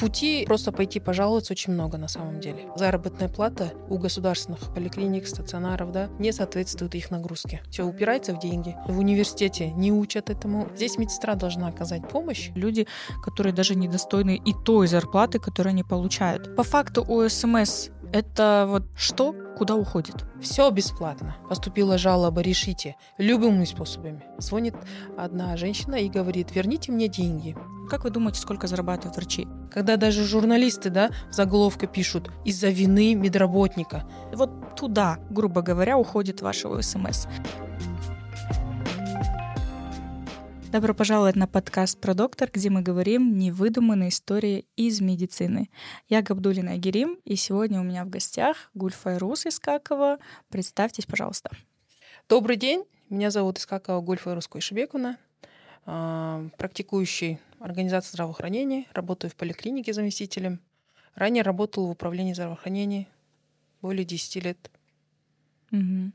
Пути просто пойти пожаловаться очень много на самом деле. Заработная плата у государственных поликлиник, стационаров, да, не соответствует их нагрузке. Все упирается в деньги. В университете не учат этому. Здесь медсестра должна оказать помощь. Люди, которые даже недостойны и той зарплаты, которую они получают. По факту у СМС это вот что, куда уходит? Все бесплатно. Поступила жалоба, решите. Любыми способами. Звонит одна женщина и говорит, верните мне деньги. Как вы думаете, сколько зарабатывают врачи? Когда даже журналисты, да, в заголовке пишут из-за вины медработника. Вот туда, грубо говоря, уходит вашего СМС. Добро пожаловать на подкаст про доктор, где мы говорим невыдуманные истории из медицины. Я Габдулина Герим, и сегодня у меня в гостях Гульфайрус Искакова. Представьтесь, пожалуйста. Добрый день, меня зовут Искакова Гульфайрус Койшибекуна, а, практикующий организации здравоохранения, работаю в поликлинике заместителем. Ранее работал в управлении здравоохранения более 10 лет. Угу.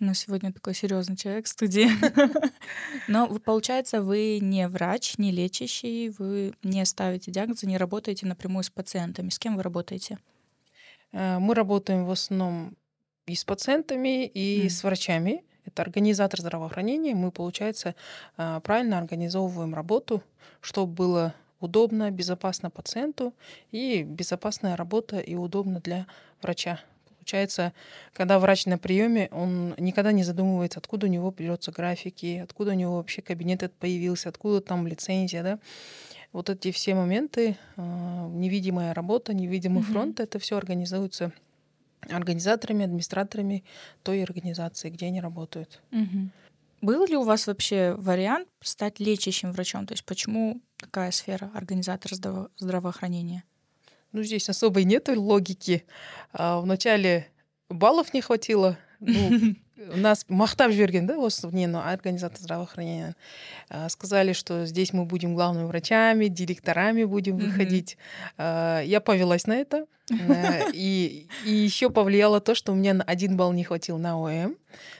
У нас сегодня такой серьезный человек в студии. Но получается, вы не врач, не лечащий, вы не ставите диагнозы, не работаете напрямую с пациентами. С кем вы работаете? Э, мы работаем в основном и с пациентами, и mm. с врачами. Организатор здравоохранения. Мы, получается, э, правильно организовываем работу, чтобы было удобно, безопасно пациенту и безопасная работа и удобно для врача получается, когда врач на приеме, он никогда не задумывается, откуда у него берется графики, откуда у него вообще кабинет этот появился, откуда там лицензия, да. Вот эти все моменты, а, невидимая работа, невидимый mm-hmm. фронт, это все организуется организаторами, администраторами той организации, где они работают. Mm-hmm. Был ли у вас вообще вариант стать лечащим врачом? То есть почему такая сфера организатора здраво- здравоохранения? Ну, здесь особой нет логики. А, вначале баллов не хватило. Ну, нас мақтап жіберген да осы нені организация здравоохранения а, сказали что здесь мы будем главными врачами директорами будем выходить. А, я повелась на это э, и, и еще повлияло то что у меня на один балл не хватил на ОМ.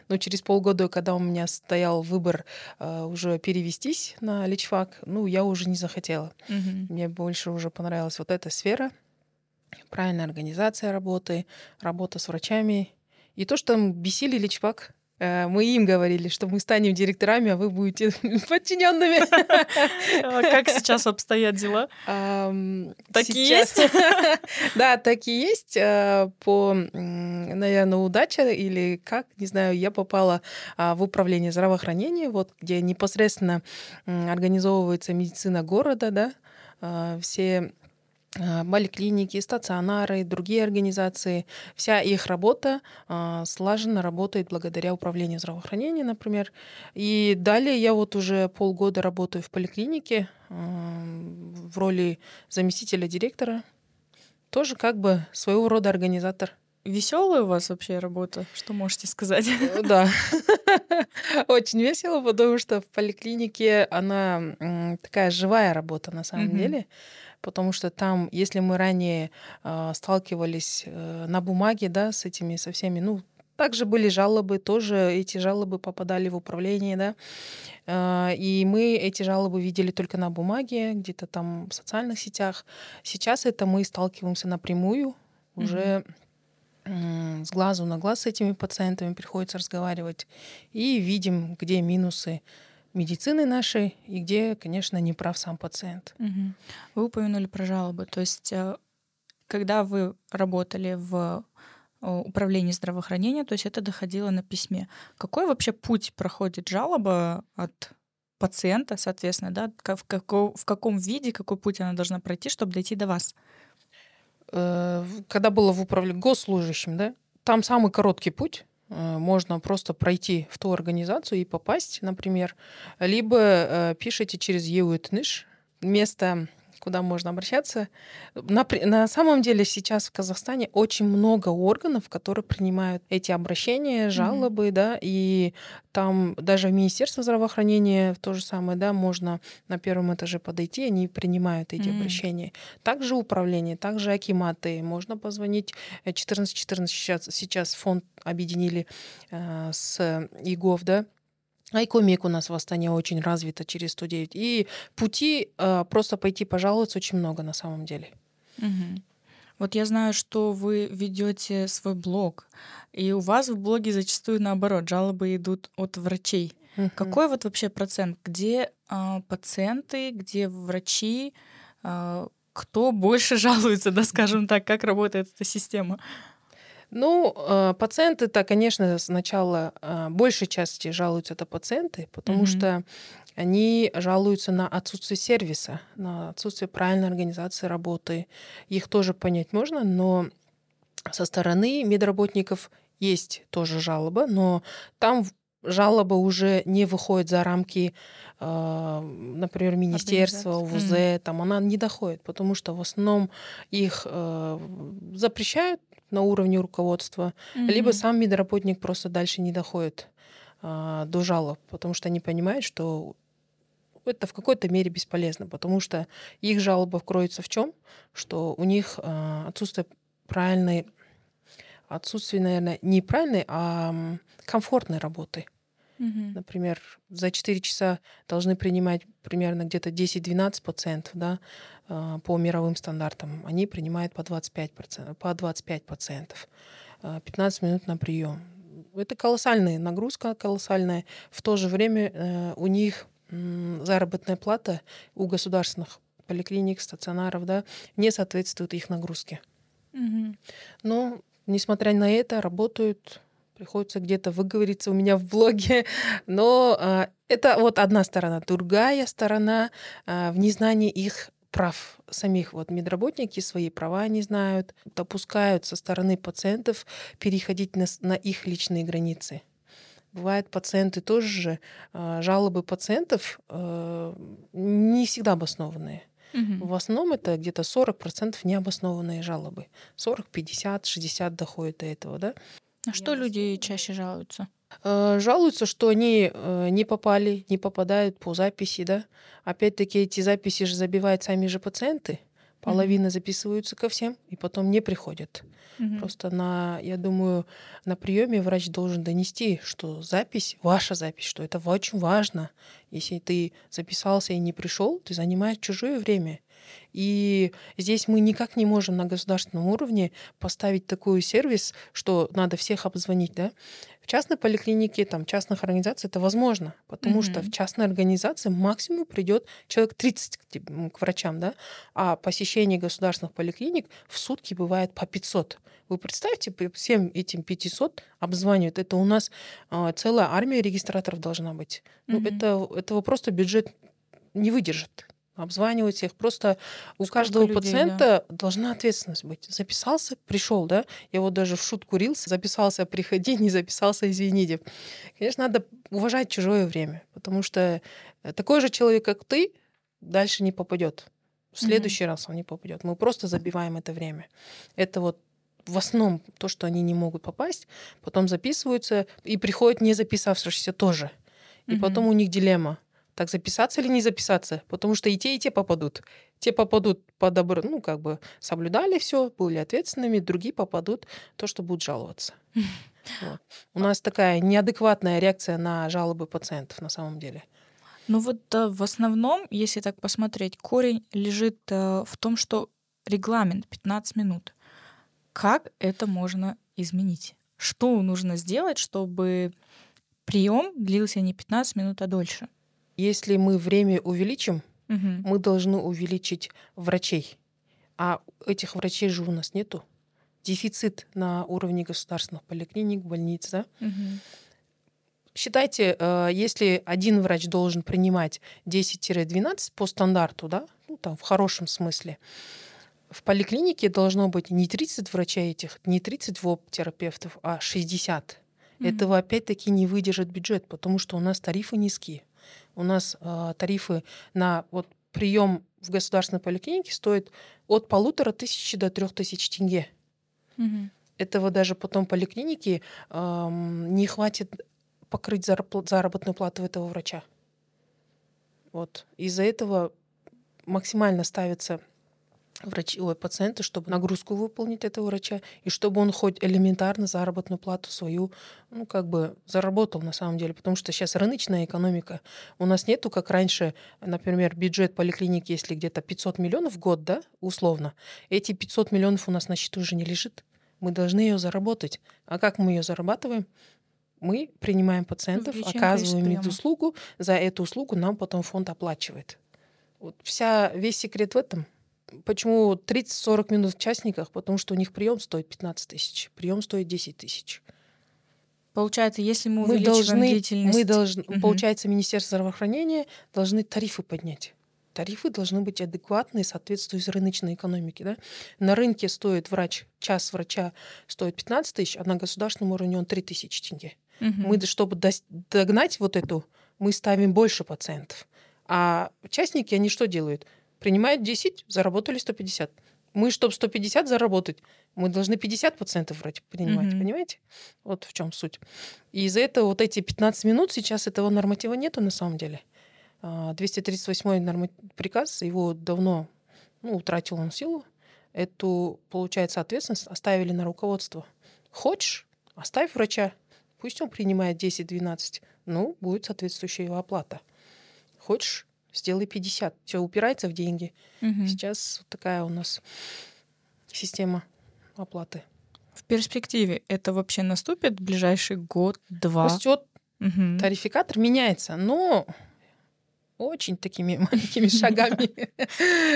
Но через полгода когда у меня стоял выбор уже перевестись на личфак ну я уже не захотела. Мне больше уже понравилась вот эта сфера. Правильная организация работы, работа с врачами. И то, что там бесили Личпак, э, мы им говорили, что мы станем директорами, а вы будете подчиненными. А как сейчас обстоят дела? Такие есть? Да, такие есть. Э, по, наверное, удача или как, не знаю, я попала а, в управление здравоохранения, вот где непосредственно организовывается медицина города, да, а, все поликлиники, стационары, другие организации, вся их работа э, слаженно работает благодаря управлению здравоохранения, например. И далее я вот уже полгода работаю в поликлинике э, в роли заместителя директора. Тоже как бы своего рода организатор. Веселая у вас вообще работа? Что можете сказать? Э, да, очень весело, потому что в поликлинике она такая живая работа на самом деле потому что там, если мы ранее э, сталкивались э, на бумаге, да, с этими, со всеми, ну, также были жалобы, тоже эти жалобы попадали в управление, да, э, и мы эти жалобы видели только на бумаге, где-то там в социальных сетях. Сейчас это мы сталкиваемся напрямую, уже mm-hmm. с глазу на глаз с этими пациентами приходится разговаривать и видим, где минусы медицины нашей и где, конечно, не прав сам пациент. Угу. Вы упомянули про жалобы. То есть, э, когда вы работали в э, управлении здравоохранения, то есть это доходило на письме. Какой вообще путь проходит жалоба от пациента, соответственно, да, в, каком, в каком виде, какой путь она должна пройти, чтобы дойти до вас? Э, когда было в управлении госслужащим, да, там самый короткий путь можно просто пройти в ту организацию и попасть, например, либо э, пишите через EUTNISH, место куда можно обращаться. На, на самом деле сейчас в Казахстане очень много органов, которые принимают эти обращения, жалобы, mm-hmm. да, и там даже в Министерство здравоохранения то же самое, да, можно на первом этаже подойти, они принимают эти mm-hmm. обращения. Также управление, также акиматы, можно позвонить 1414 сейчас, сейчас фонд объединили э, с ИГОВ, да, Айкомик у нас в Астане очень развита через 109. И пути э, просто пойти пожаловаться очень много на самом деле. Угу. Вот я знаю, что вы ведете свой блог, и у вас в блоге зачастую наоборот жалобы идут от врачей. Угу. Какой вот вообще процент? Где э, пациенты, где врачи, э, кто больше жалуется, да, скажем так, как работает эта система? Ну, э, пациенты-то, конечно, сначала э, большей части жалуются это пациенты, потому mm-hmm. что они жалуются на отсутствие сервиса, на отсутствие правильной организации работы. Их тоже понять можно, но со стороны медработников есть тоже жалоба, но там жалоба уже не выходит за рамки, э, например, министерства, УВЗ, mm. там она не доходит, потому что в основном их э, запрещают на уровне руководства, mm-hmm. либо сам медработник просто дальше не доходит э, до жалоб, потому что они понимают, что это в какой-то мере бесполезно, потому что их жалоба кроется в чем? Что у них э, отсутствие правильной, отсутствие, наверное, не правильной, а комфортной работы. Угу. Например, за 4 часа должны принимать примерно где-то 10-12 пациентов, да, по мировым стандартам. Они принимают по 25, по 25 пациентов. 15 минут на прием. Это колоссальная нагрузка, колоссальная. В то же время э, у них заработная плата у государственных поликлиник, стационаров, да, не соответствует их нагрузке. Угу. Но, несмотря на это, работают, приходится где-то выговориться у меня в блоге. Но а, это вот одна сторона. Другая сторона а, в незнании их прав самих вот медработники свои права не знают, допускают со стороны пациентов переходить на, на их личные границы. Бывают пациенты тоже же, а, жалобы пациентов э, не всегда обоснованные. Угу. В основном это где-то 40% необоснованные жалобы. 40, 50, 60 доходит до этого, да? А что люди чаще жалуются? Э, жалуются, что они э, не попали, не попадают по записи, да. Опять-таки эти записи же забивают сами же пациенты. Половина mm-hmm. записываются ко всем и потом не приходят. Mm-hmm. Просто на, я думаю, на приеме врач должен донести, что запись, ваша запись, что это очень важно. Если ты записался и не пришел, ты занимаешь чужое время. И здесь мы никак не можем на государственном уровне поставить такой сервис, что надо всех обзвонить, да. В частной поликлинике, там, частных организациях это возможно, потому mm-hmm. что в частной организации максимум придет человек 30 к, к врачам, да, а посещение государственных поликлиник в сутки бывает по 500. Вы представьте, всем этим 500 обзванивают. Это у нас э, целая армия регистраторов должна быть. Mm-hmm. Ну, это, этого просто бюджет не выдержит обзванивать всех. Просто у Сколько каждого людей, пациента да. должна ответственность быть. Записался, пришел, да? Я вот даже в шутку рился, записался, приходи, не записался, извините. Конечно, надо уважать чужое время, потому что э, такой же человек, как ты, дальше не попадет. В следующий mm-hmm. раз он не попадет. Мы просто забиваем это время. Это вот в основном то, что они не могут попасть, потом записываются и приходят не записавшиеся тоже. И mm-hmm. потом у них дилемма так записаться или не записаться, потому что и те, и те попадут. Те попадут по добру, ну, как бы соблюдали все, были ответственными, другие попадут то, что будут жаловаться. Вот. У нас такая неадекватная реакция на жалобы пациентов на самом деле. Ну вот да, в основном, если так посмотреть, корень лежит э, в том, что регламент 15 минут. Как это можно изменить? Что нужно сделать, чтобы прием длился не 15 минут, а дольше? Если мы время увеличим, угу. мы должны увеличить врачей. А этих врачей же у нас нету. Дефицит на уровне государственных поликлиник, больниц, да? Угу. Считайте, э, если один врач должен принимать 10-12 по стандарту, да, ну там в хорошем смысле, в поликлинике должно быть не 30 врачей этих, не 30 ВОП-терапевтов, а 60. Mm-hmm. Этого опять-таки не выдержит бюджет, потому что у нас тарифы низкие. У нас э, тарифы на вот прием в государственной поликлинике стоят от полутора тысяч до трех тысяч тенге. Угу. Этого даже потом поликлиники э, не хватит покрыть заработную плату этого врача. Вот. Из-за этого максимально ставится врачи, ой, пациента, чтобы нагрузку выполнить этого врача, и чтобы он хоть элементарно заработную плату свою, ну, как бы заработал на самом деле, потому что сейчас рыночная экономика. У нас нету, как раньше, например, бюджет поликлиники, если где-то 500 миллионов в год, да, условно, эти 500 миллионов у нас на счету уже не лежит. Мы должны ее заработать. А как мы ее зарабатываем? Мы принимаем пациентов, оказываем медуслугу, за эту услугу нам потом фонд оплачивает. Вот вся, весь секрет в этом. Почему 30-40 минут в частниках? Потому что у них прием стоит 15 тысяч, прием стоит 10 тысяч. Получается, если мы, мы должны, длительность... мы должны, угу. получается, Министерство здравоохранения должны тарифы поднять. Тарифы должны быть адекватные, соответствуют рыночной экономике. Да? На рынке стоит врач, час врача стоит 15 тысяч, а на государственном уровне он 3 тысячи тенге. Угу. Мы, чтобы догнать вот эту, мы ставим больше пациентов. А участники, они что делают? Принимают 10, заработали 150. Мы, чтобы 150 заработать, мы должны 50 пациентов вроде принимать, mm-hmm. понимаете? Вот в чем суть. И из-за этого вот эти 15 минут сейчас этого норматива нету на самом деле. 238 а, норм... приказ, его давно ну, утратил он силу. Эту, получается, ответственность оставили на руководство. Хочешь, оставь врача, пусть он принимает 10-12, ну, будет соответствующая его оплата. Хочешь, сделай 50. Все упирается в деньги. Угу. Сейчас вот такая у нас система оплаты. В перспективе это вообще наступит в ближайший год-два? Растет. Угу. Тарификатор меняется, но очень такими маленькими шагами.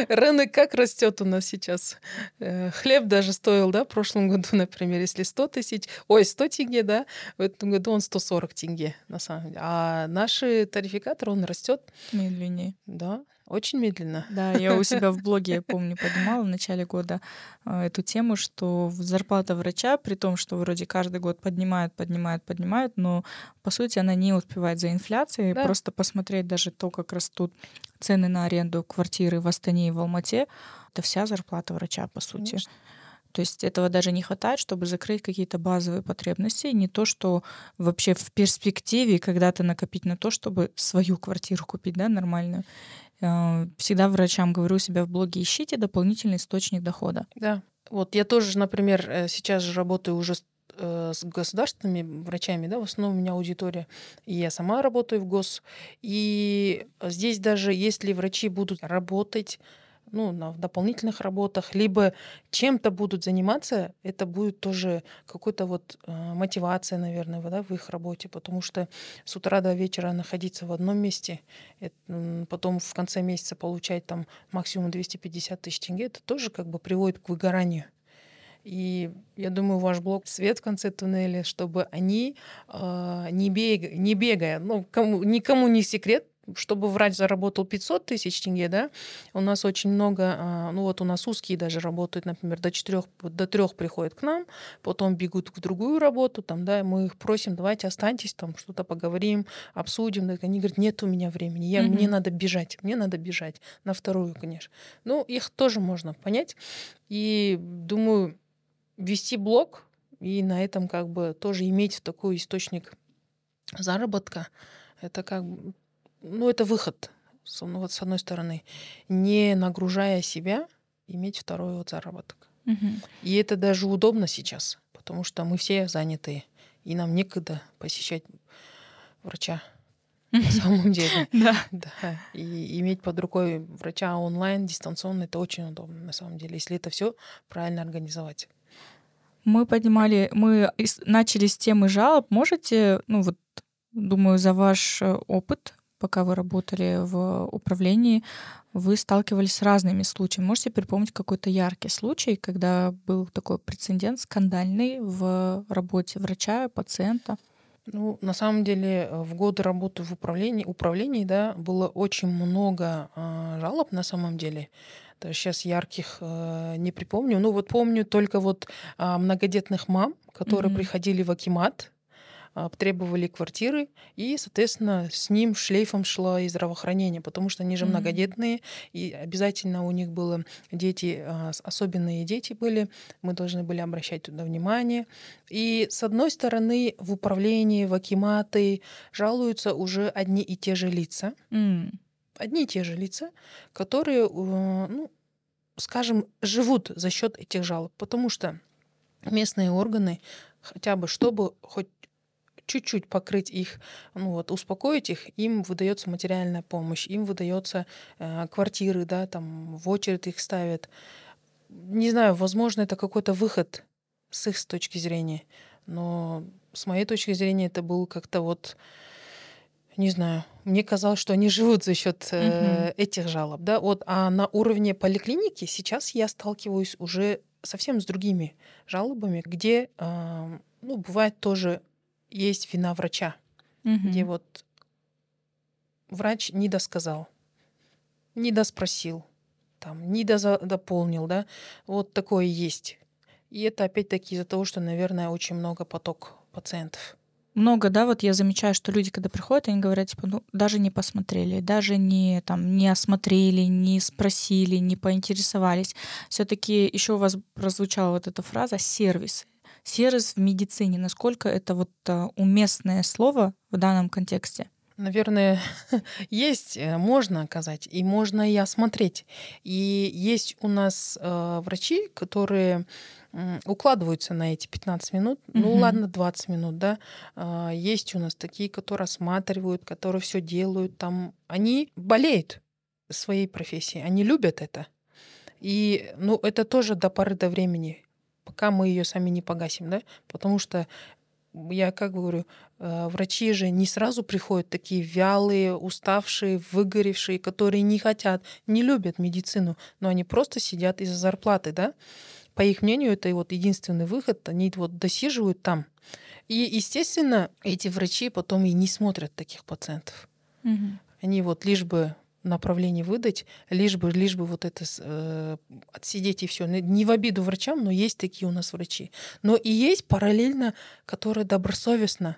Рынок как растет у нас сейчас. Э, хлеб даже стоил, да, в прошлом году, например, если 100 тысяч, ой, 100 тенге, да, в этом году он 140 тенге, на самом деле. А наш тарификатор, он растет. Медленнее. Да, очень медленно. Да, я у себя в блоге, я помню, поднимала в начале года э, эту тему, что зарплата врача, при том, что вроде каждый год поднимают, поднимают, поднимают, но по сути она не успевает за инфляцией. Да. Просто посмотреть даже то, как растут цены на аренду квартиры в Астане и в Алмате, это вся зарплата врача, по сути. Конечно. То есть этого даже не хватает, чтобы закрыть какие-то базовые потребности. Не то, что вообще в перспективе когда-то накопить на то, чтобы свою квартиру купить, да, нормальную. Э, всегда врачам говорю себя в блоге, ищите дополнительный источник дохода. Да. Вот я тоже, например, э, сейчас же работаю уже э, с государственными врачами, да, в основном у меня аудитория, и я сама работаю в ГОС. И здесь даже если врачи будут работать ну, на, дополнительных работах, либо чем-то будут заниматься, это будет тоже какой-то вот э, мотивация, наверное, да, в их работе, потому что с утра до вечера находиться в одном месте, это, потом в конце месяца получать там максимум 250 тысяч тенге, это тоже как бы приводит к выгоранию. И я думаю, ваш блог свет в конце туннеля, чтобы они э, не, бег, не бегая, ну, кому, никому не секрет, чтобы врач заработал 500 тысяч тенге, да, у нас очень много, а, ну вот у нас узкие даже работают, например, до четырех, до трех приходят к нам, потом бегут в другую работу, там, да, мы их просим, давайте останьтесь, там, что-то поговорим, обсудим, да, они говорят, нет у меня времени, я, mm-hmm. мне надо бежать, мне надо бежать на вторую, конечно. Ну, их тоже можно понять, и думаю, вести блог и на этом как бы тоже иметь такой источник заработка, это как бы ну, это выход, ну, вот с одной стороны, не нагружая себя, иметь второй вот заработок. Угу. И это даже удобно сейчас, потому что мы все занятые, и нам некогда посещать врача на самом деле. Да. да. И иметь под рукой врача онлайн, дистанционно, это очень удобно на самом деле, если это все правильно организовать. Мы поднимали, мы начали с темы жалоб. Можете, ну вот, думаю, за ваш э, опыт пока вы работали в управлении, вы сталкивались с разными случаями. Можете припомнить какой-то яркий случай, когда был такой прецедент скандальный в работе врача, пациента? Ну, на самом деле, в годы работы в управлении, управлении да, было очень много э, жалоб на самом деле. Даже сейчас ярких э, не припомню. Ну, вот помню только вот э, многодетных мам, которые mm-hmm. приходили в Акимат, требовали квартиры, и, соответственно, с ним шлейфом шло и здравоохранение, потому что они же mm-hmm. многодетные, и обязательно у них было дети, а, особенные дети были, мы должны были обращать туда внимание. И, с одной стороны, в управлении, в акиматы жалуются уже одни и те же лица. Mm. Одни и те же лица, которые, э, ну, скажем, живут за счет этих жалоб, потому что местные органы хотя бы, чтобы хоть чуть-чуть покрыть их, ну вот, успокоить их, им выдается материальная помощь, им выдается э, квартиры, да, там в очередь их ставят. Не знаю, возможно, это какой-то выход с их точки зрения, но с моей точки зрения это был как-то вот, не знаю, мне казалось, что они живут за счет э, угу. этих жалоб, да, вот, а на уровне поликлиники сейчас я сталкиваюсь уже совсем с другими жалобами, где, э, ну, бывает тоже есть вина врача, угу. где вот врач не досказал, не доспросил, там, не дополнил, да, вот такое есть. И это опять-таки из-за того, что, наверное, очень много поток пациентов. Много, да, вот я замечаю, что люди, когда приходят, они говорят, типа, ну, даже не посмотрели, даже не, там, не осмотрели, не спросили, не поинтересовались. все таки еще у вас прозвучала вот эта фраза «сервис». Сервис в медицине, насколько это вот а, уместное слово в данном контексте? Наверное, есть, э, можно оказать, и можно и осмотреть. И есть у нас э, врачи, которые укладываются на эти 15 минут, угу. ну ладно, 20 минут, да. Э, есть у нас такие, которые осматривают, которые все делают там. Они болеют своей профессией, они любят это. И, ну, это тоже до поры до времени пока мы ее сами не погасим, да, потому что я как говорю, э, врачи же не сразу приходят такие вялые, уставшие, выгоревшие, которые не хотят, не любят медицину, но они просто сидят из-за зарплаты, да. По их мнению, это вот единственный выход, они вот досиживают там. И, естественно, эти врачи потом и не смотрят таких пациентов. Угу. Они вот лишь бы направление выдать, лишь бы, лишь бы вот это э, отсидеть и все. Не в обиду врачам, но есть такие у нас врачи. Но и есть параллельно, которые добросовестно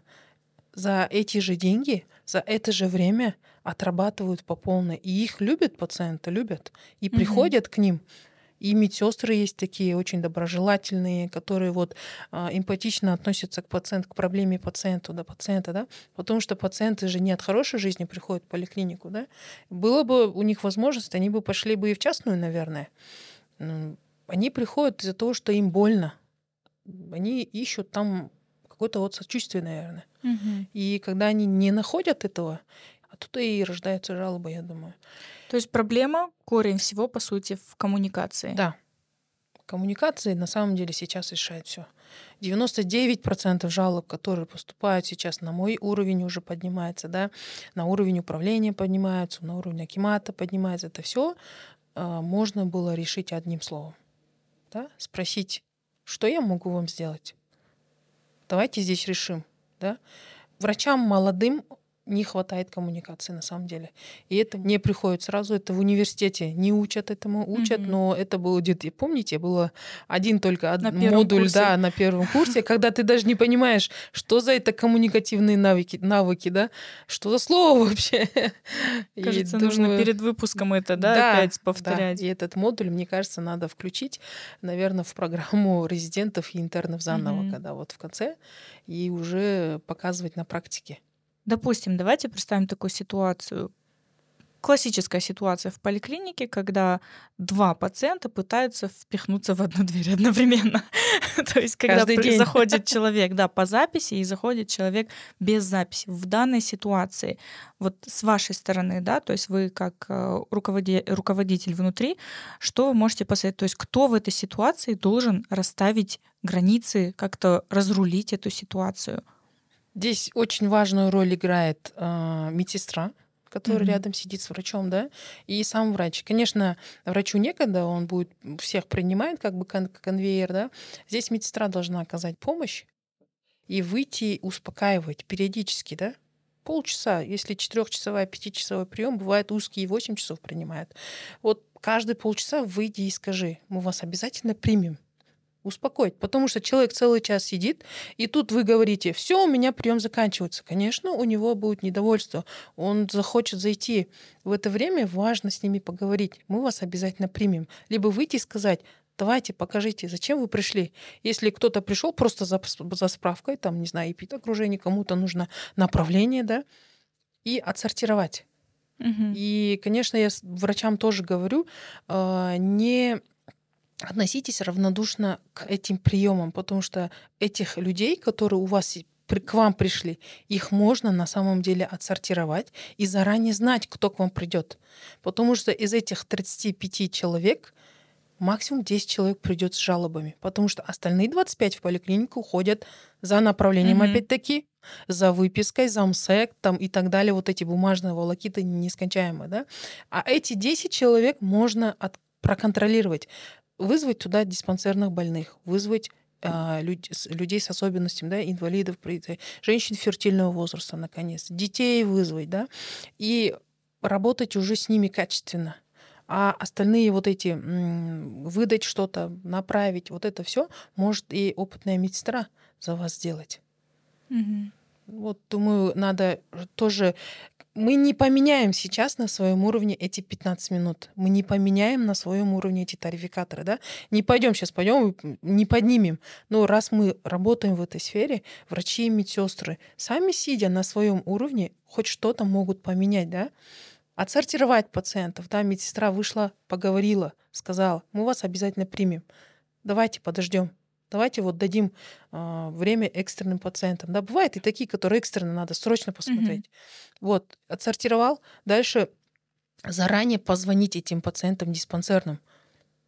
за эти же деньги, за это же время отрабатывают по полной. И их любят пациенты, любят. И угу. приходят к ним. И медсестры есть такие очень доброжелательные, которые вот э, эмпатично относятся к пациенту, к проблеме пациента, да, пациента, да, потому что пациенты же не от хорошей жизни приходят в поликлинику, да. Было бы у них возможность, они бы пошли бы и в частную, наверное. Они приходят из-за того, что им больно. Они ищут там какое-то вот сочувствие, наверное. Угу. И когда они не находят этого, а тут и рождаются жалобы, я думаю. То есть проблема, корень всего, по сути, в коммуникации. Да. Коммуникации на самом деле сейчас решает все. 99% жалоб, которые поступают сейчас на мой уровень, уже поднимается, да, на уровень управления поднимаются, на уровень акимата поднимается. Это все э, можно было решить одним словом. Да? Спросить, что я могу вам сделать? Давайте здесь решим. Да? Врачам молодым не хватает коммуникации на самом деле. И это не приходит сразу, это в университете не учат этому, учат, mm-hmm. но это будет, помните, было один только од... модуль, курсе. да, на первом курсе, когда ты даже не понимаешь, что за это коммуникативные навыки, навыки, да, что за слово вообще. Кажется, нужно перед выпуском это, да, да опять повторять. Да. И этот модуль, мне кажется, надо включить, наверное, в программу резидентов и интернов заново, mm-hmm. когда вот в конце, и уже показывать на практике. Допустим, давайте представим такую ситуацию. Классическая ситуация в поликлинике, когда два пациента пытаются впихнуться в одну дверь одновременно. То есть, когда заходит человек да, по записи и заходит человек без записи. В данной ситуации, вот с вашей стороны, да, то есть вы как э, руководитель внутри, что вы можете посоветовать? То есть кто в этой ситуации должен расставить границы, как-то разрулить эту ситуацию? Здесь очень важную роль играет э, медсестра, которая mm-hmm. рядом сидит с врачом, да, и сам врач. Конечно, врачу некогда, он будет всех принимает как бы кон- конвейер, да. Здесь медсестра должна оказать помощь и выйти успокаивать периодически, да, полчаса, если четырехчасовой, пятичасовой прием, бывает и 8 часов принимает. Вот каждые полчаса выйди и скажи, мы вас обязательно примем успокоить. Потому что человек целый час сидит, и тут вы говорите, все, у меня прием заканчивается. Конечно, у него будет недовольство. Он захочет зайти. В это время важно с ними поговорить. Мы вас обязательно примем. Либо выйти и сказать, давайте, покажите, зачем вы пришли. Если кто-то пришел просто за, за справкой, там, не знаю, эпид окружение, кому-то нужно направление, да, и отсортировать. И, конечно, я врачам тоже говорю, а, не относитесь равнодушно к этим приемам, потому что этих людей, которые у вас к вам пришли, их можно на самом деле отсортировать и заранее знать, кто к вам придет. Потому что из этих 35 человек максимум 10 человек придет с жалобами, потому что остальные 25 в поликлинику ходят за направлением, mm-hmm. опять-таки, за выпиской, за МСЭК там, и так далее, вот эти бумажные волокиты нескончаемые. Да? А эти 10 человек можно от, проконтролировать, вызвать туда диспансерных больных, вызвать а, людей с особенностями, да, инвалидов, женщин фертильного возраста, наконец, детей вызвать, да, и работать уже с ними качественно. А остальные вот эти выдать что-то, направить, вот это все может и опытная медсестра за вас сделать. Угу. Вот, думаю, надо тоже... Мы не поменяем сейчас на своем уровне эти 15 минут. Мы не поменяем на своем уровне эти тарификаторы, да? Не пойдем сейчас, пойдем, не поднимем. Но раз мы работаем в этой сфере, врачи и медсестры, сами сидя на своем уровне, хоть что-то могут поменять, да? Отсортировать пациентов, да, медсестра вышла, поговорила, сказала, мы вас обязательно примем. Давайте подождем, Давайте вот дадим э, время экстренным пациентам. Да, бывают и такие, которые экстренно надо срочно посмотреть. Mm-hmm. Вот, отсортировал. Дальше заранее позвонить этим пациентам диспансерным.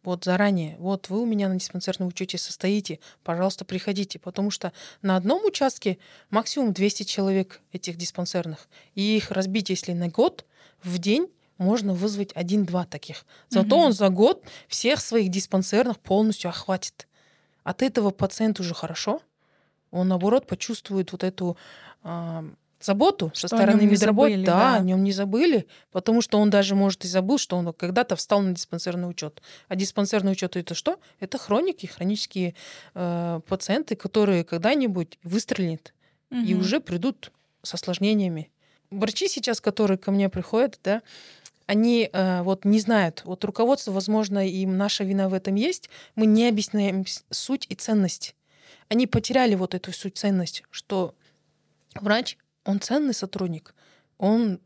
Вот заранее, вот вы у меня на диспансерном учете состоите, пожалуйста, приходите, потому что на одном участке максимум 200 человек этих диспансерных, и их разбить, если на год, в день можно вызвать один-два таких. Зато угу. он за год всех своих диспансерных полностью охватит. От этого пациент уже хорошо. Он, наоборот, почувствует вот эту э, заботу что со стороны медработы. Да, да, о нем не забыли, потому что он даже, может, и забыл, что он когда-то встал на диспансерный учет. А диспансерный учет это что? Это хроники, хронические э, пациенты, которые когда-нибудь выстрелят угу. и уже придут с осложнениями. Врачи сейчас, которые ко мне приходят, да, они э, вот не знают, вот руководство, возможно, им наша вина в этом есть, мы не объясняем суть и ценность. Они потеряли вот эту суть ценность, что врач, он ценный сотрудник, он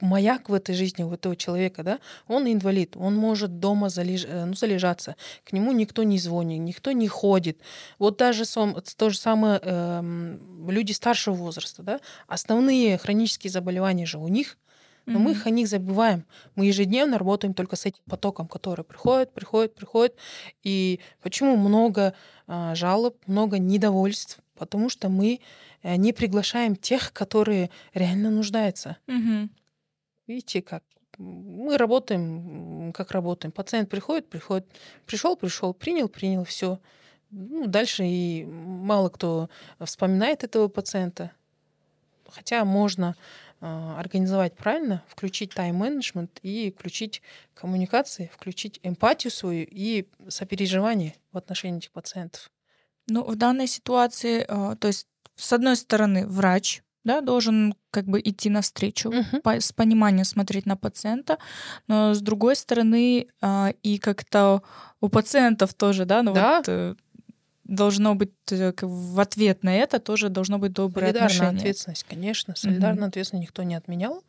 маяк в этой жизни у этого человека, да, он инвалид, он может дома залеж... Э, ну, залежаться, к нему никто не звонит, никто не ходит. Вот даже сам, то же самое э, люди старшего возраста, да, основные хронические заболевания же у них но mm-hmm. мы о них забываем. Мы ежедневно работаем только с этим потоком, который приходит, приходит, приходит. И почему много а, жалоб, много недовольств? Потому что мы э, не приглашаем тех, которые реально нуждаются. Mm-hmm. Видите, как мы работаем, как работаем. Пациент приходит, приходит, пришел, пришел, принял, принял, все. Ну, дальше и мало кто вспоминает этого пациента. Хотя можно организовать правильно, включить тайм-менеджмент и включить коммуникации, включить эмпатию свою и сопереживание в отношении этих пациентов. Ну, в данной ситуации, а, то есть, с одной стороны, врач да, должен как бы идти навстречу, uh-huh. по, с пониманием смотреть на пациента, но с другой стороны а, и как-то у пациентов тоже, да, ну да. вот э, должно быть э, в ответ на это тоже должно быть доброе Солидарная отношение. ответственность, конечно. Солидарную mm-hmm. ответственность никто не отменял.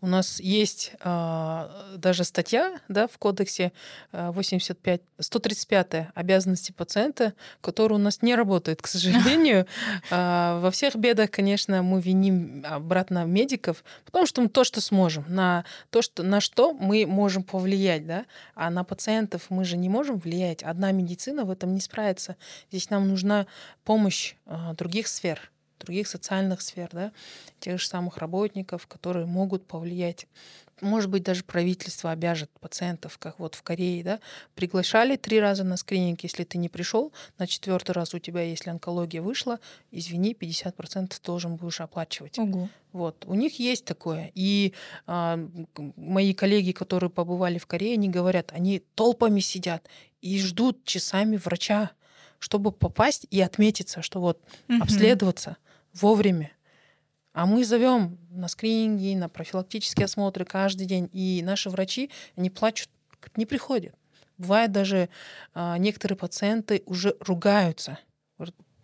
У нас есть а, даже статья да, в кодексе 85, 135 обязанности пациента, которая у нас не работает, к сожалению. А, во всех бедах, конечно, мы виним обратно медиков, потому что мы то, что сможем, на то, что, на что мы можем повлиять, да, а на пациентов мы же не можем влиять. Одна медицина в этом не справится. Здесь нам нужна помощь а, других сфер других социальных сфер, да, тех же самых работников, которые могут повлиять. Может быть, даже правительство обяжет пациентов, как вот в Корее, да, приглашали три раза на скрининг, если ты не пришел, на четвертый раз у тебя, если онкология вышла, извини, 50% должен будешь оплачивать. Угу. Вот, у них есть такое. И а, мои коллеги, которые побывали в Корее, они говорят, они толпами сидят и ждут часами врача, чтобы попасть и отметиться, что вот угу. обследоваться вовремя. А мы зовем на скрининги, на профилактические осмотры каждый день. И наши врачи, они плачут, не приходят. Бывает даже а, некоторые пациенты уже ругаются.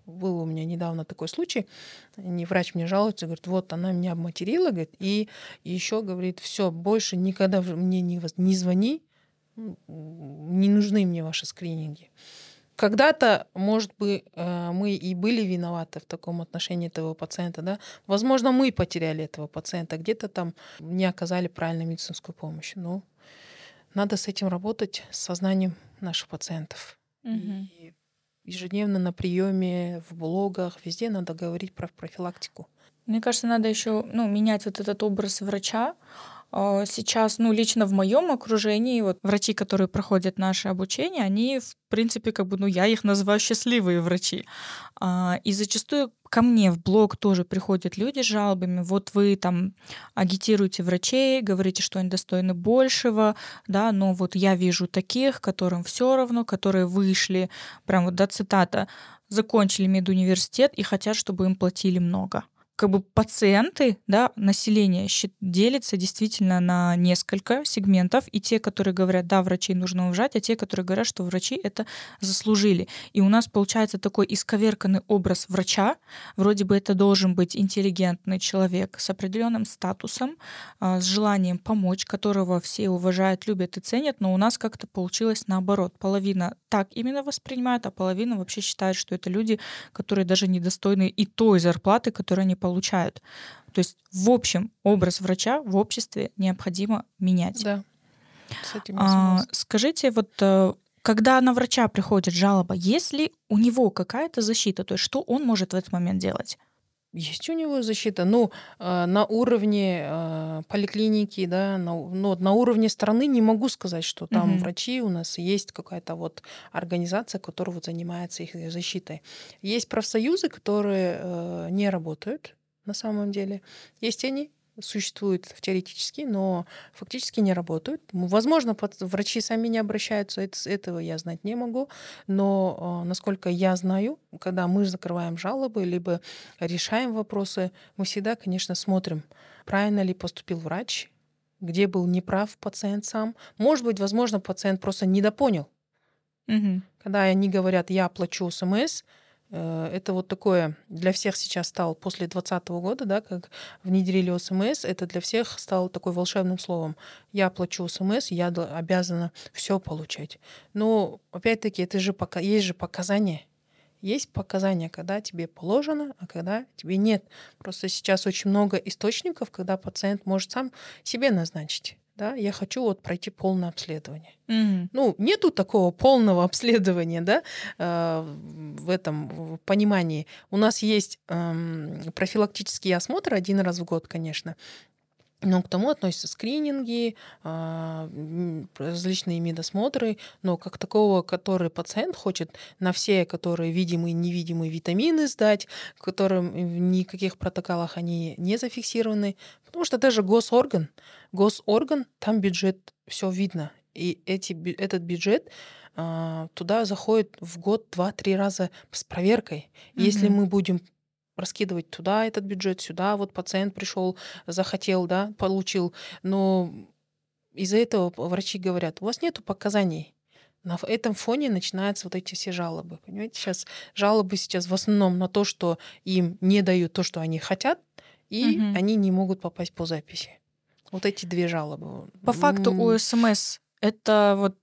был у меня недавно такой случай, не врач мне жалуется, говорит, вот она меня обматерила, говорит, и еще говорит, все, больше никогда мне не, не звони, не нужны мне ваши скрининги. Когда-то, может быть, э, мы и были виноваты в таком отношении этого пациента, да. Возможно, мы потеряли этого пациента, где-то там не оказали правильную медицинскую помощь. Но надо с этим работать, с сознанием наших пациентов. Угу. И ежедневно на приеме, в блогах, везде надо говорить про профилактику. Мне кажется, надо еще ну, менять вот этот образ врача, сейчас, ну, лично в моем окружении, вот врачи, которые проходят наше обучение, они, в принципе, как бы, ну, я их называю счастливые врачи. А, и зачастую ко мне в блог тоже приходят люди с жалобами. Вот вы там агитируете врачей, говорите, что они достойны большего, да, но вот я вижу таких, которым все равно, которые вышли, прям вот, да, цитата, закончили медуниверситет и хотят, чтобы им платили много как бы пациенты, да, население делится действительно на несколько сегментов, и те, которые говорят, да, врачей нужно уважать, а те, которые говорят, что врачи это заслужили. И у нас получается такой исковерканный образ врача, вроде бы это должен быть интеллигентный человек с определенным статусом, а, с желанием помочь, которого все уважают, любят и ценят, но у нас как-то получилось наоборот. Половина так именно воспринимает, а половина вообще считает, что это люди, которые даже недостойны и той зарплаты, которую они получают. То есть, в общем, образ врача в обществе необходимо менять. Да. А, скажите, вот э, когда на врача приходит жалоба, есть ли у него какая-то защита? То есть, что он может в этот момент делать? Есть у него защита. Ну, э, на уровне э, поликлиники, да, на, ну, на уровне страны не могу сказать, что там угу. врачи у нас есть какая-то вот организация, которая вот занимается их защитой. Есть профсоюзы, которые э, не работают на самом деле. Есть они, существуют теоретически, но фактически не работают. Возможно, врачи сами не обращаются, этого я знать не могу, но насколько я знаю, когда мы закрываем жалобы, либо решаем вопросы, мы всегда, конечно, смотрим, правильно ли поступил врач, где был неправ пациент сам. Может быть, возможно, пациент просто недопонял. Угу. Когда они говорят, я оплачу СМС, Э, это вот такое для всех сейчас стал после 2020 года, да, как внедрили СМС, это для всех стало такой волшебным словом. Я плачу СМС, я обязана все получать. Но опять-таки это же пока есть же показания. Есть показания, когда тебе положено, а когда тебе нет. Просто сейчас очень много источников, когда пациент может сам себе назначить да, я хочу вот пройти полное обследование. Mm-hmm. Ну, нету такого полного обследования, да, э, в этом понимании. У нас есть э, профилактический осмотр один раз в год, конечно, но к тому относятся скрининги, а, различные медосмотры, но как такого, который пациент хочет на все, которые видимые и невидимые витамины сдать, которым в никаких протоколах они не зафиксированы, потому что даже госорган, госорган, там бюджет, все видно. И эти, этот бюджет а, туда заходит в год два-три раза с проверкой. Mm-hmm. Если мы будем раскидывать туда этот бюджет, сюда вот пациент пришел, захотел, да, получил. Но из-за этого врачи говорят, у вас нету показаний. На этом фоне начинаются вот эти все жалобы. Понимаете, сейчас жалобы сейчас в основном на то, что им не дают то, что они хотят, и угу. они не могут попасть по записи. Вот эти две жалобы. По факту у СМС это вот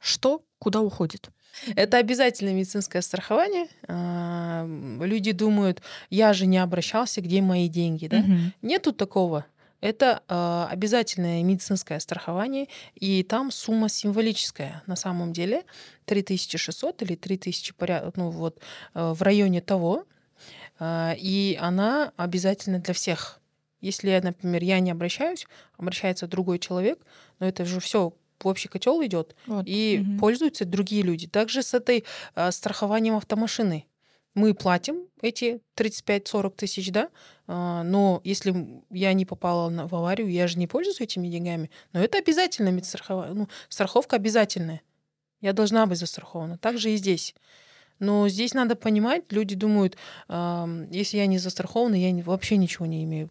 что, куда уходит? Это обязательное медицинское страхование. А, люди думают, я же не обращался, где мои деньги, да? Угу. Нету такого. Это э, обязательное медицинское страхование, и там сумма символическая. На самом деле 3600 или 3000 поряд... ну, вот, э, в районе того. Э, и она обязательно для всех. Если, например, я не обращаюсь, обращается другой человек, но это же все в общий котел идет вот. и угу. пользуются другие люди. Также с этой э, страхованием автомашины. Мы платим эти 35-40 тысяч, да, э, но если я не попала на, в аварию, я же не пользуюсь этими деньгами. Но это обязательно медстрахование. Ну, страховка обязательная. Я должна быть застрахована. Также и здесь. Но здесь надо понимать, люди думают, э, если я не застрахована, я вообще ничего не имею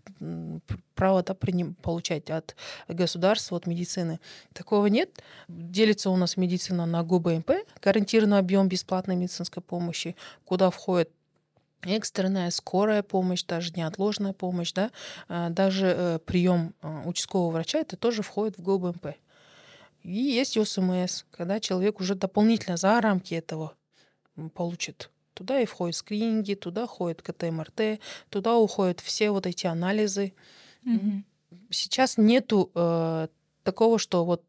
права да, получать от государства, от медицины. Такого нет. Делится у нас медицина на ГУБМП, гарантированный объем бесплатной медицинской помощи, куда входит экстренная, скорая помощь, даже неотложная помощь, да, а, даже э, прием а, участкового врача, это тоже входит в ГОБМП. И есть ОСМС, когда человек уже дополнительно за рамки этого получит. Туда и входят скрининги, туда ходит КТ, МРТ, туда уходят все вот эти анализы. Мгм. Сейчас нету э, такого, что вот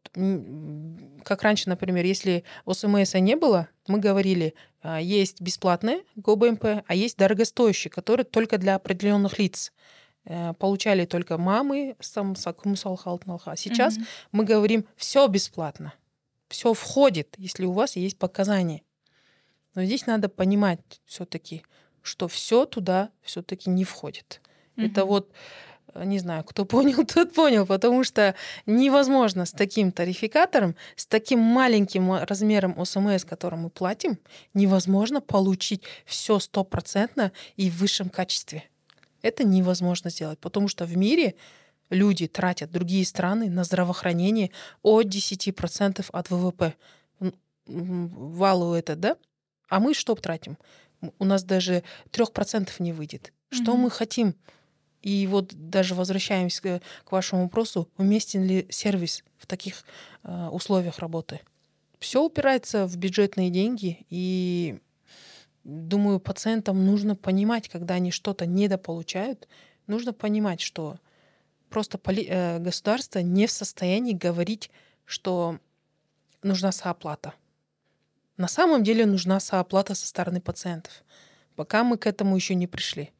как раньше, например, если ОСМС не было, мы говорили, а, есть бесплатные ГОБМП, а есть дорогостоящие, которые только для определенных лиц Э, получали только мамы сам сакумсал халтналха. Сейчас Мгм. мы говорим, все бесплатно, все входит, если у вас есть показания. Но здесь надо понимать все-таки, что все туда все-таки не входит. Это Мгм. вот, э, не знаю, кто понял, тот понял, потому что невозможно с таким тарификатором, с таким маленьким э, размером ОСМС, который мы платим, невозможно получить все стопроцентно и в высшем качестве. Это невозможно сделать, потому что в мире люди тратят, другие страны, на здравоохранение от 10% от ВВП. Валу это, да? А мы что тратим? У нас даже 3% не выйдет. Что Мгм. мы хотим? И вот даже возвращаемся к, к вашему вопросу, уместен ли сервис в таких э, условиях работы? Все упирается в бюджетные деньги, и думаю, пациентам нужно понимать, когда они что-то недополучают, нужно понимать, что просто поли- э, государство не в состоянии говорить, что нужна сооплата. На самом деле нужна сооплата со стороны пациентов, пока мы к этому еще не пришли.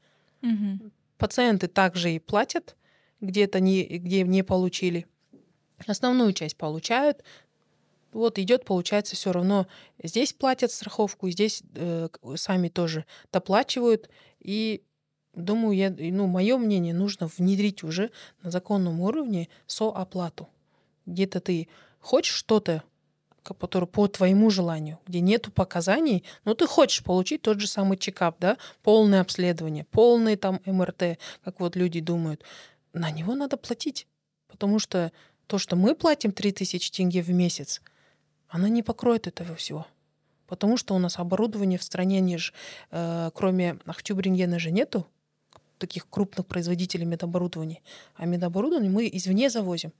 Мгм. Пациенты также и платят, где-то не, где не получили. Основную часть получают. Вот идет, получается, все равно здесь платят страховку, здесь э, сами тоже доплачивают. И думаю, я, ну, мое мнение, нужно внедрить уже на законном уровне сооплату. Где-то ты хочешь что-то, которое по твоему желанию, где нету показаний, но ты хочешь получить тот же самый чекап, да, полное обследование, полный там МРТ, как вот люди думают, на него надо платить, потому что то, что мы платим 3000 тенге в месяц, она не покроет этого всего. Потому что у нас оборудование в стране, не ж, э, кроме Ахтюбрингена же нету таких крупных производителей медоборудования. А медоборудование мы извне завозим.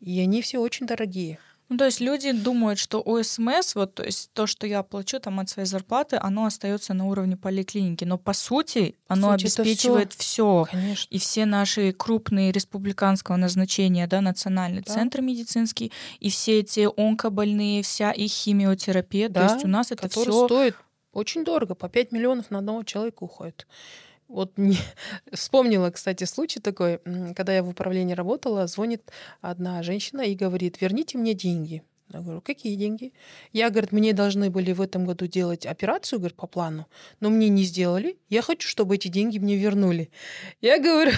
И они все очень дорогие. Ну, то есть люди думают, что ОСМС, вот, то есть то, что я плачу там от своей зарплаты, оно остается на уровне поликлиники. Но по сути оно это обеспечивает все. Конечно. И все наши крупные республиканского назначения, да, национальный Да. центр медицинский, и все эти онкобольные, вся их химиотерапия. Да, то есть у нас это все стоит очень дорого, по 5 миллионов на одного человека уходит. Вот не... вспомнила, кстати, случай такой, когда я в управлении работала, звонит одна женщина и говорит, верните мне деньги. Я говорю, какие деньги? Я, говорит, мне должны были в этом году делать операцию, говорит, по плану, но мне не сделали. Я хочу, чтобы эти деньги мне вернули. Я говорю,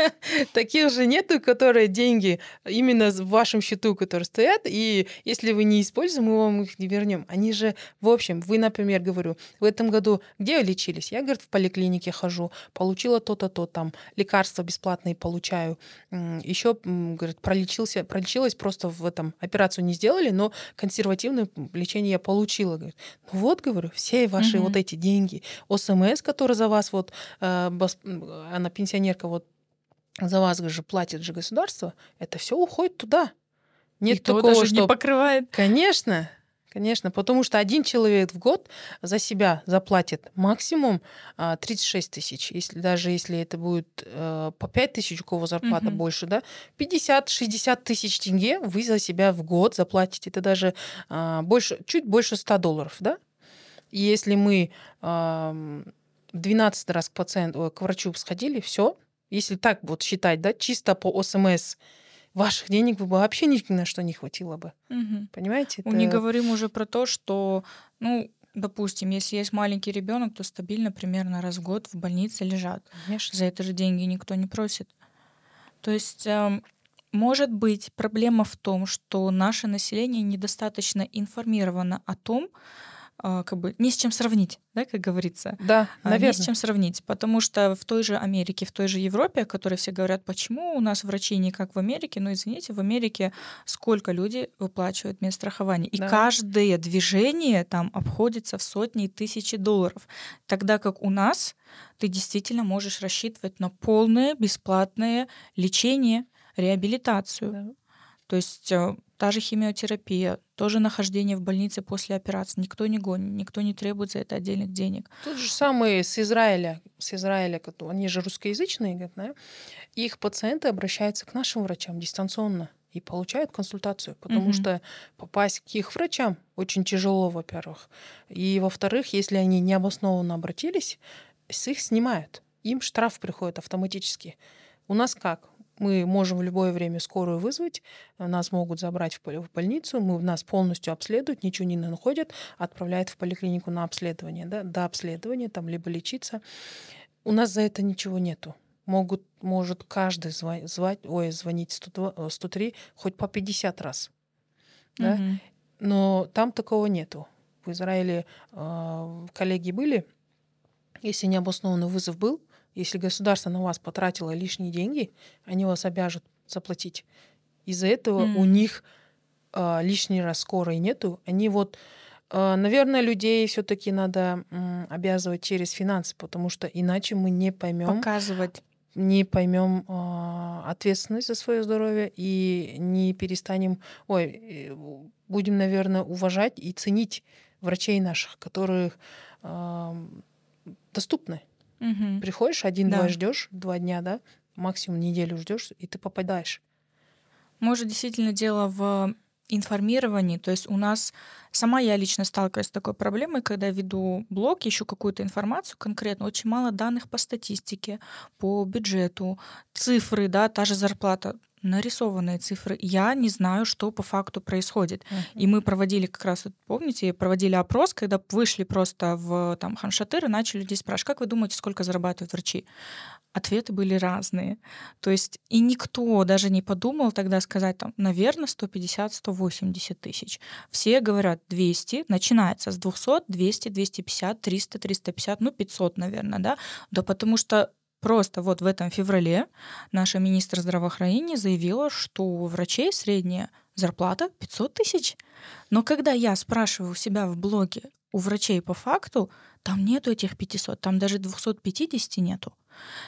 таких же нету, которые деньги именно в вашем счету, которые стоят, и если вы не используете, мы вам их не вернем. Они же, в общем, вы, например, говорю, в этом году где лечились? Я, говорит, в поликлинике хожу, получила то-то, то там, лекарства бесплатные получаю. Еще, говорит, пролечился, пролечилась просто в этом, операцию не сделали, но консервативное лечение я получила. Говорит, ну вот, говорю, все ваши Мгм. вот эти деньги, ОСМС, который за вас вот, э, м, она пенсионерка вот за вас же платит же государство, это все уходит туда. Нет Никто такого, даже что... не покрывает. Конечно, конечно, потому что один человек в год за себя заплатит максимум а, 36 тысяч. Если, даже если это будет э, по 5 тысяч, у кого зарплата Мгм. больше, да, 50-60 тысяч тенге вы за себя в год заплатите. Это даже а, больше, чуть больше 100 долларов, да? И если мы ам, 12 раз к пациенту, к врачу сходили, все, если так вот считать, да, чисто по ОСМС, ваших денег бы вообще ни на что не хватило бы. Мгм. Понимаете? Мы не Это- говорим уже про то, что, ну, допустим, если есть маленький ребенок, то стабильно примерно раз в год в больнице лежат. Конечно. За это же деньги никто не просит. То есть, эм, может быть, проблема в том, что наше население недостаточно информировано о том, как бы не с чем сравнить, да, как говорится. Да, наверное. Не с чем сравнить, потому что в той же Америке, в той же Европе, о которой все говорят, почему у нас врачи не как в Америке, но извините, в Америке сколько люди выплачивают медстрахование, и да. каждое движение там обходится в сотни и тысячи долларов, тогда как у нас ты действительно можешь рассчитывать на полное бесплатное лечение, реабилитацию. Да. То есть э, та же химиотерапия, тоже нахождение в больнице после операции. Никто не гонит, никто не требует за это отдельных денег. Тот же самый с Израиля, с Израиля, они же русскоязычные, да? их пациенты обращаются к нашим врачам дистанционно и получают консультацию, потому угу. что попасть к их врачам очень тяжело, во-первых. И, во-вторых, если они необоснованно обратились, с их снимают. Им штраф приходит автоматически. У нас как? Мы можем в любое время скорую вызвать, нас могут забрать в больницу, мы, нас полностью обследуют, ничего не находят, отправляют в поликлинику на обследование, да, до обследования, там, либо лечиться. У нас за это ничего нету. Могут, может каждый звать, звать ой, звонить 102, 103 хоть по 50 раз. Да? Mm-hmm. Но там такого нету. В Израиле э, коллеги были, если необоснованный вызов был, если государство на вас потратило лишние деньги, они вас обяжут заплатить. Из-за этого mm. у них э, лишний раз скорой нету. Они вот, э, наверное, людей все-таки надо э, обязывать через финансы, потому что иначе мы не поймем. Показывать не поймем э, ответственность за свое здоровье и не перестанем, ой, э, будем, наверное, уважать и ценить врачей наших, которых э, доступны. Угу. Приходишь один-два да. ждешь, два дня, да, максимум неделю ждешь, и ты попадаешь. Может, действительно дело в информировании. То есть у нас сама я лично сталкиваюсь с такой проблемой, когда веду блог, ищу какую-то информацию конкретно, очень мало данных по статистике, по бюджету, цифры, да, та же зарплата нарисованные цифры. Я не знаю, что по факту происходит. Uh-huh. И мы проводили как раз, помните, проводили опрос, когда вышли просто в там, Ханшатыр и начали людей спрашивать, как вы думаете, сколько зарабатывают врачи? Ответы были разные. То есть и никто даже не подумал тогда сказать, там, наверное, 150-180 тысяч. Все говорят 200, начинается с 200, 200, 250, 300, 350, ну 500, наверное, да? Да потому что Просто вот в этом феврале наша министр здравоохранения заявила, что у врачей средняя зарплата 500 тысяч. Но когда я спрашиваю у себя в блоге у врачей по факту, там нету этих 500, там даже 250 нету.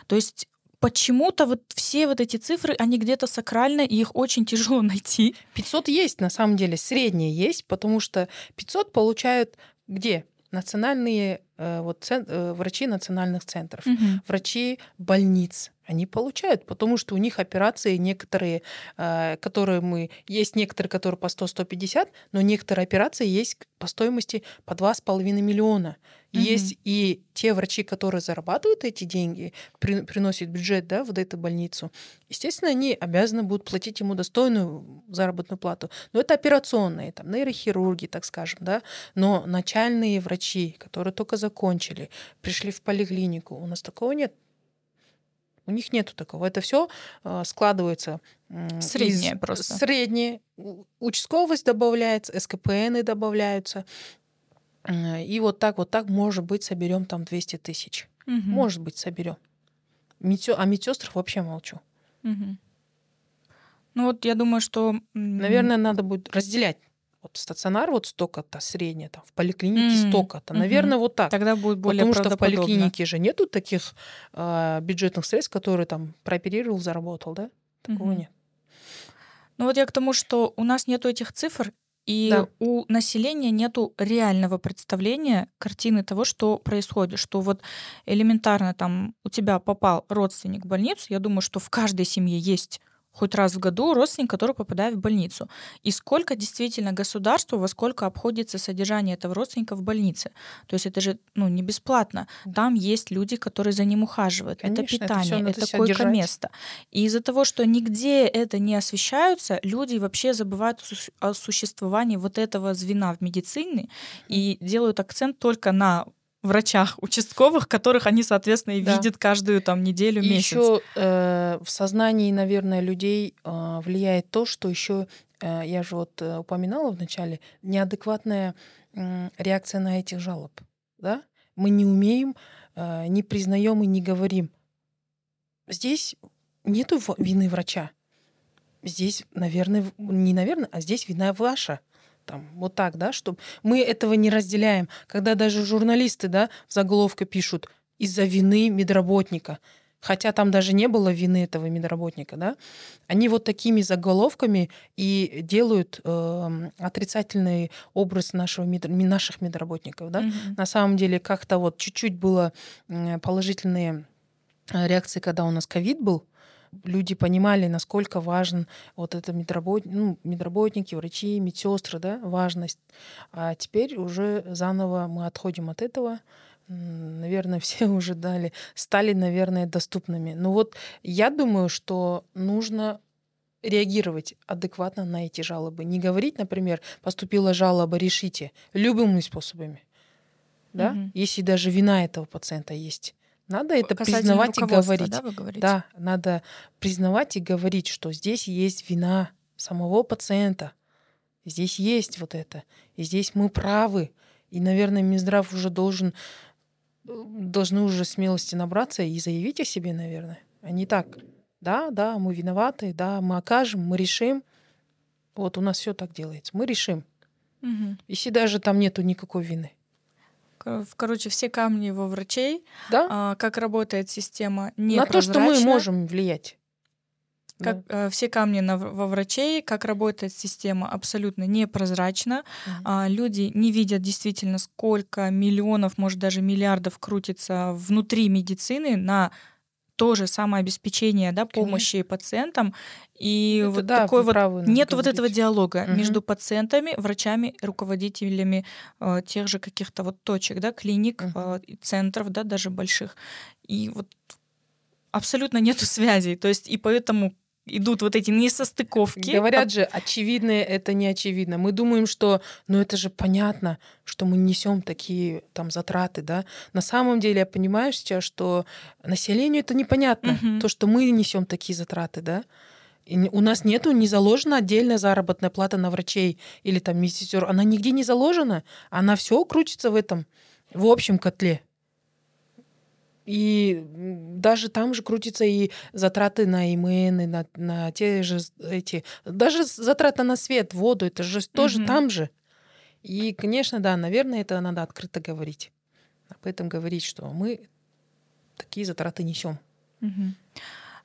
То есть почему-то вот все вот эти цифры, они где-то сакральны, и их очень тяжело найти. 500 есть, на самом деле, средние есть, потому что 500 получают где? Национальные вот цен, э, врачи национальных центров, угу. врачи больниц, они получают, потому что у них операции некоторые, э, которые мы... Есть некоторые, которые по 100-150, но некоторые операции есть по стоимости по 2,5 миллиона. Угу. Есть и те врачи, которые зарабатывают эти деньги, при, приносят бюджет да, в эту больницу. Естественно, они обязаны будут платить ему достойную заработную плату. Но это операционные, там, нейрохирурги, так скажем, да. Но начальные врачи, которые только закончили, пришли в поликлинику, у нас такого нет. У них нету такого. Это все э, складывается среднее просто. Среднее. Участковость добавляется, СКПН добавляются. И вот так, вот так, может быть, соберем там 200 тысяч. Угу. Может быть, соберем. Метё... О медсестрах вообще молчу. Угу. Ну вот я думаю, что... Наверное, надо будет разделять вот стационар вот столько-то, среднее, там, в поликлинике mm-hmm. столько-то. Наверное, mm-hmm. вот так. Тогда будет более Потому что в поликлинике же нету таких э, бюджетных средств, которые там прооперировал, заработал, да? Такого mm-hmm. нет. Ну вот я к тому, что у нас нету этих цифр, и да. у населения нету реального представления картины того, что происходит. Что вот элементарно там у тебя попал родственник в больницу, я думаю, что в каждой семье есть хоть раз в году родственник, который попадает в больницу. И сколько действительно государству, во сколько обходится содержание этого родственника в больнице. То есть это же ну, не бесплатно. Там есть люди, которые за ним ухаживают. Конечно, это питание, это, это койко-место. И из-за того, что нигде это не освещаются, люди вообще забывают о существовании вот этого звена в медицине и делают акцент только на врачах участковых, которых они, соответственно, и да. видят каждую там неделю, и месяц. Еще э, в сознании, наверное, людей э, влияет то, что еще, э, я же вот э, упоминала в начале, неадекватное реакция на этих жалоб, да? Мы не умеем, э, не признаем и не говорим. Здесь нету вины врача. Здесь, наверное, не наверное, а здесь вина ваша. Там, вот так, да, чтобы мы этого не разделяем. Когда даже журналисты, да, в заголовке пишут из-за вины медработника хотя там даже не было вины этого медработника, да, они вот такими заголовками и делают э, отрицательный образ нашего мед, наших медработников, да. Mm-hmm. На самом деле как-то вот чуть-чуть было положительные э, реакции, когда у нас ковид был, люди понимали, насколько важен вот это медработ... ну, медработники, врачи, медсестры, да, важность. А теперь уже заново мы отходим от этого, наверное, все уже дали, стали, наверное, доступными. Но вот я думаю, что нужно реагировать адекватно на эти жалобы. Не говорить, например, поступила жалоба, решите любыми способами. Да? Угу. Если даже вина этого пациента есть. Надо это признавать и говорить. Да, да, надо признавать и говорить, что здесь есть вина самого пациента. Здесь есть вот это. И здесь мы правы. И, наверное, Минздрав уже должен должны уже смелости набраться и заявить о себе, наверное. А не так. Да, да, мы виноваты, да, мы окажем, мы решим. Вот у нас все так делается. Мы решим. Угу. Если даже там нету никакой вины. Короче, все камни во врачей. Да? А, как работает система не На то, что мы можем влиять. Как да. э, все камни на, во врачей, как работает система, абсолютно непрозрачно. Угу. А, люди не видят действительно, сколько миллионов, может даже миллиардов крутится внутри медицины на то же самообеспечение, да, помощи Конечно. пациентам. И Это вот да, такой вот нет вот этого диалога угу. между пациентами, врачами, руководителями э, тех же каких-то вот точек, да, клиник, угу. э, центров, да, даже больших. И вот абсолютно нету связей. То есть и поэтому идут вот эти несостыковки. Говорят же, очевидное это не очевидно. Мы думаем, что, ну это же понятно, что мы несем такие там затраты, да. На самом деле я понимаю сейчас, что населению это непонятно, угу. то, что мы несем такие затраты, да. И у нас нету не заложена отдельная заработная плата на врачей или там медсестер. Она нигде не заложена. Она все крутится в этом, в общем котле. И даже там же крутятся и затраты на ИМН, на, на те же эти... Даже затраты на свет, воду, это же тоже mm-hmm. там же. И, конечно, да, наверное, это надо открыто говорить. Об этом говорить, что мы такие затраты несем. Угу.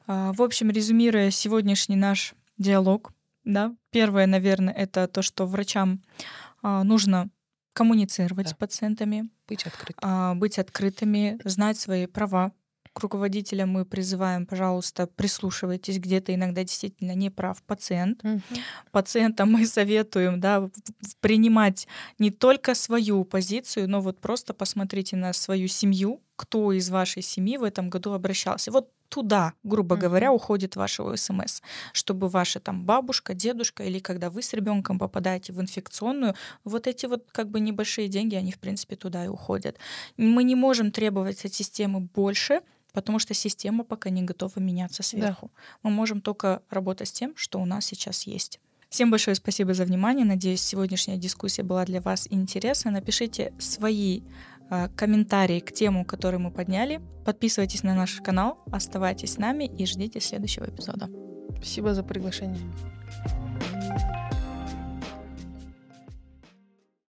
А, в общем, резюмируя сегодняшний наш диалог, да, первое, наверное, это то, что врачам а, нужно коммуницировать да. с пациентами, быть открытыми. А, быть открытыми, знать свои права. К руководителям мы призываем, пожалуйста, прислушивайтесь, где-то иногда действительно не прав пациент. Угу. Пациентам мы советуем да, принимать не только свою позицию, но вот просто посмотрите на свою семью, кто из вашей семьи в этом году обращался. Вот туда, грубо mm-hmm. говоря, уходит ваше ОСМС, чтобы ваша там бабушка, дедушка или когда вы с ребенком попадаете в инфекционную, вот эти вот как бы небольшие деньги, они в принципе туда и уходят. Мы не можем требовать от системы больше, потому что система пока не готова меняться сверху. Да. Мы можем только работать с тем, что у нас сейчас есть. Всем большое спасибо за внимание. Надеюсь, сегодняшняя дискуссия была для вас интересна. Напишите свои комментарии к тему, которую мы подняли. Подписывайтесь на наш канал, оставайтесь с нами и ждите следующего эпизода. Спасибо за приглашение.